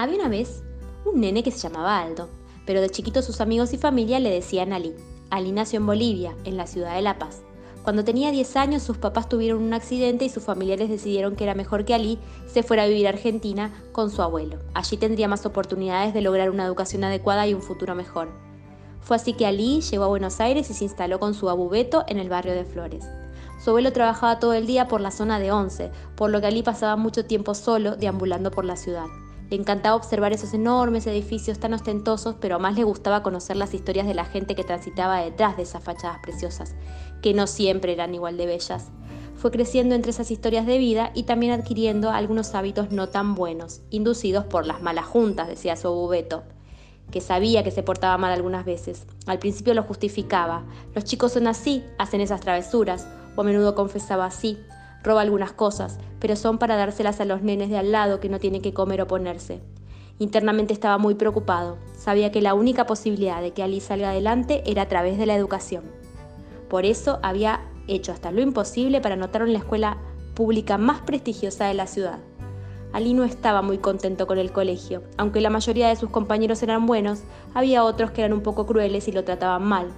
Había una vez un nene que se llamaba Aldo, pero de chiquito sus amigos y familia le decían Ali. Ali nació en Bolivia, en la ciudad de La Paz. Cuando tenía 10 años sus papás tuvieron un accidente y sus familiares decidieron que era mejor que Ali se fuera a vivir a Argentina con su abuelo. Allí tendría más oportunidades de lograr una educación adecuada y un futuro mejor. Fue así que Ali llegó a Buenos Aires y se instaló con su abubeto en el barrio de Flores. Su abuelo trabajaba todo el día por la zona de Once, por lo que Ali pasaba mucho tiempo solo deambulando por la ciudad. Le encantaba observar esos enormes edificios tan ostentosos, pero más le gustaba conocer las historias de la gente que transitaba detrás de esas fachadas preciosas, que no siempre eran igual de bellas. Fue creciendo entre esas historias de vida y también adquiriendo algunos hábitos no tan buenos, inducidos por las malas juntas, decía su bubeto, que sabía que se portaba mal algunas veces. Al principio lo justificaba. Los chicos son así, hacen esas travesuras, o a menudo confesaba así, roba algunas cosas, pero son para dárselas a los nenes de al lado que no tienen que comer o ponerse. Internamente estaba muy preocupado. Sabía que la única posibilidad de que Ali salga adelante era a través de la educación. Por eso había hecho hasta lo imposible para anotarlo en la escuela pública más prestigiosa de la ciudad. Ali no estaba muy contento con el colegio. Aunque la mayoría de sus compañeros eran buenos, había otros que eran un poco crueles y lo trataban mal.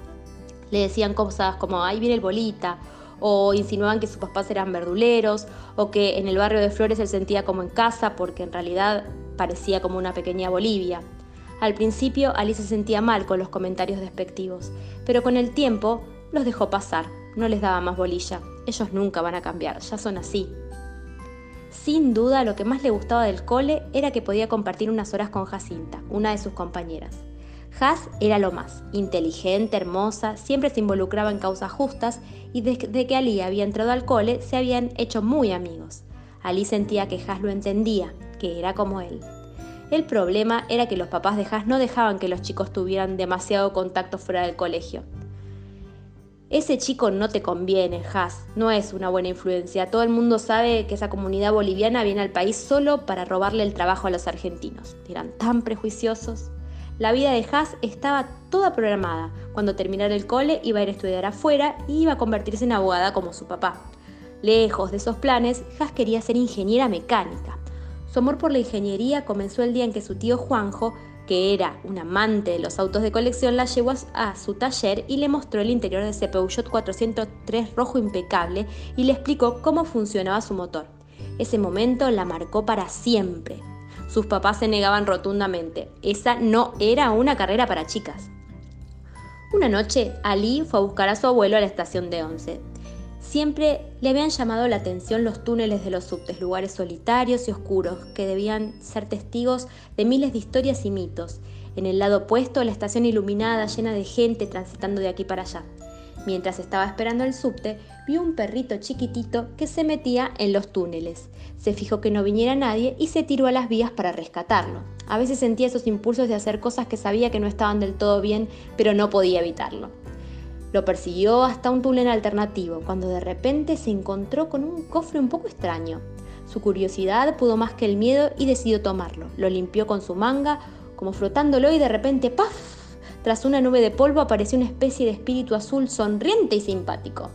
Le decían cosas como, ahí viene el bolita, o insinuaban que sus papás eran verduleros, o que en el barrio de Flores él sentía como en casa porque en realidad parecía como una pequeña Bolivia. Al principio Ali se sentía mal con los comentarios despectivos, pero con el tiempo los dejó pasar, no les daba más bolilla. Ellos nunca van a cambiar, ya son así. Sin duda lo que más le gustaba del cole era que podía compartir unas horas con Jacinta, una de sus compañeras. Haas era lo más, inteligente, hermosa, siempre se involucraba en causas justas y desde que Ali había entrado al cole se habían hecho muy amigos. Ali sentía que Haas lo entendía, que era como él. El problema era que los papás de Haas no dejaban que los chicos tuvieran demasiado contacto fuera del colegio. Ese chico no te conviene, Haas, no es una buena influencia. Todo el mundo sabe que esa comunidad boliviana viene al país solo para robarle el trabajo a los argentinos. Eran tan prejuiciosos. La vida de Haas estaba toda programada. Cuando terminara el cole iba a ir a estudiar afuera y iba a convertirse en abogada como su papá. Lejos de esos planes, Haas quería ser ingeniera mecánica. Su amor por la ingeniería comenzó el día en que su tío Juanjo, que era un amante de los autos de colección, la llevó a su taller y le mostró el interior de ese Peugeot 403 rojo impecable y le explicó cómo funcionaba su motor. Ese momento la marcó para siempre. Sus papás se negaban rotundamente. Esa no era una carrera para chicas. Una noche, Ali fue a buscar a su abuelo a la estación de Once. Siempre le habían llamado la atención los túneles de los subtes, lugares solitarios y oscuros que debían ser testigos de miles de historias y mitos. En el lado opuesto, la estación iluminada, llena de gente transitando de aquí para allá. Mientras estaba esperando el subte, vio un perrito chiquitito que se metía en los túneles. Se fijó que no viniera nadie y se tiró a las vías para rescatarlo. A veces sentía esos impulsos de hacer cosas que sabía que no estaban del todo bien, pero no podía evitarlo. Lo persiguió hasta un túnel alternativo, cuando de repente se encontró con un cofre un poco extraño. Su curiosidad pudo más que el miedo y decidió tomarlo. Lo limpió con su manga, como frotándolo y de repente ¡paf! Tras una nube de polvo apareció una especie de espíritu azul sonriente y simpático.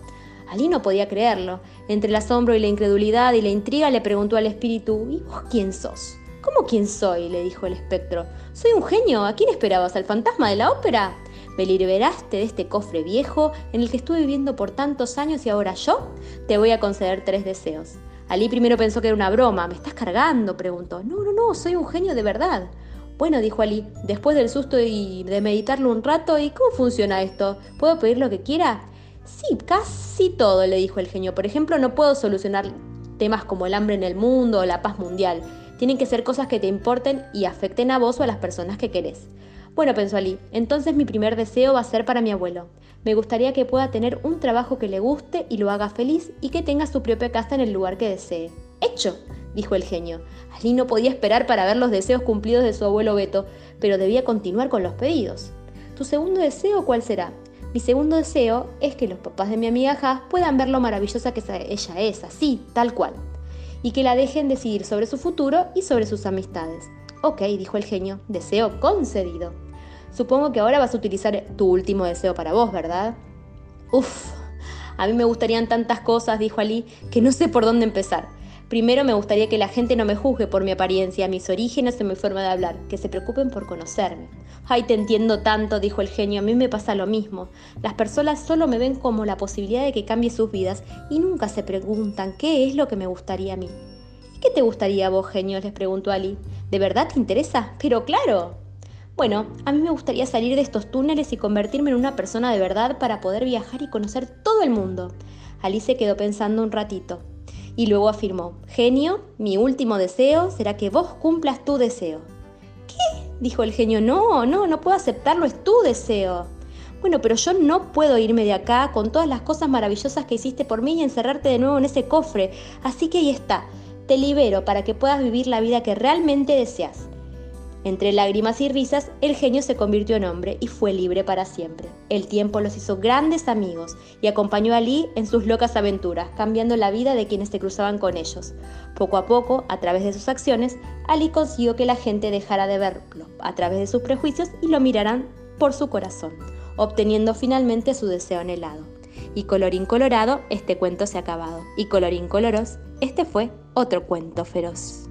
Ali no podía creerlo. Entre el asombro y la incredulidad y la intriga le preguntó al espíritu, ¿y vos quién sos? ¿Cómo quién soy? le dijo el espectro. Soy un genio. ¿A quién esperabas? ¿Al fantasma de la ópera? Me liberaste de este cofre viejo en el que estuve viviendo por tantos años y ahora yo te voy a conceder tres deseos. Ali primero pensó que era una broma. ¿Me estás cargando? preguntó. No, no, no, soy un genio de verdad. Bueno, dijo Ali, después del susto y de meditarlo un rato, ¿y cómo funciona esto? ¿Puedo pedir lo que quiera? Sí, casi todo, le dijo el genio. Por ejemplo, no puedo solucionar temas como el hambre en el mundo o la paz mundial. Tienen que ser cosas que te importen y afecten a vos o a las personas que querés. Bueno, pensó Ali, entonces mi primer deseo va a ser para mi abuelo. Me gustaría que pueda tener un trabajo que le guste y lo haga feliz y que tenga su propia casa en el lugar que desee. Hecho, dijo el genio. Ali no podía esperar para ver los deseos cumplidos de su abuelo Beto, pero debía continuar con los pedidos. ¿Tu segundo deseo cuál será? Mi segundo deseo es que los papás de mi amiga Haas puedan ver lo maravillosa que ella es, así, tal cual, y que la dejen decidir sobre su futuro y sobre sus amistades. Ok, dijo el genio, deseo concedido. Supongo que ahora vas a utilizar tu último deseo para vos, ¿verdad? Uf, a mí me gustarían tantas cosas, dijo Ali, que no sé por dónde empezar. Primero me gustaría que la gente no me juzgue por mi apariencia, mis orígenes o mi forma de hablar, que se preocupen por conocerme. Ay, te entiendo tanto, dijo el genio, a mí me pasa lo mismo. Las personas solo me ven como la posibilidad de que cambie sus vidas y nunca se preguntan qué es lo que me gustaría a mí. ¿Y qué te gustaría a vos, genio? les preguntó Ali. ¿De verdad te interesa? Pero claro. Bueno, a mí me gustaría salir de estos túneles y convertirme en una persona de verdad para poder viajar y conocer todo el mundo. Alice quedó pensando un ratito y luego afirmó, Genio, mi último deseo será que vos cumplas tu deseo. ¿Qué? dijo el genio, no, no, no puedo aceptarlo, es tu deseo. Bueno, pero yo no puedo irme de acá con todas las cosas maravillosas que hiciste por mí y encerrarte de nuevo en ese cofre. Así que ahí está, te libero para que puedas vivir la vida que realmente deseas. Entre lágrimas y risas, el genio se convirtió en hombre y fue libre para siempre. El tiempo los hizo grandes amigos y acompañó a Lee en sus locas aventuras, cambiando la vida de quienes se cruzaban con ellos. Poco a poco, a través de sus acciones, Ali consiguió que la gente dejara de verlo a través de sus prejuicios y lo miraran por su corazón, obteniendo finalmente su deseo anhelado. Y colorín colorado, este cuento se ha acabado. Y colorín coloros, este fue otro cuento feroz.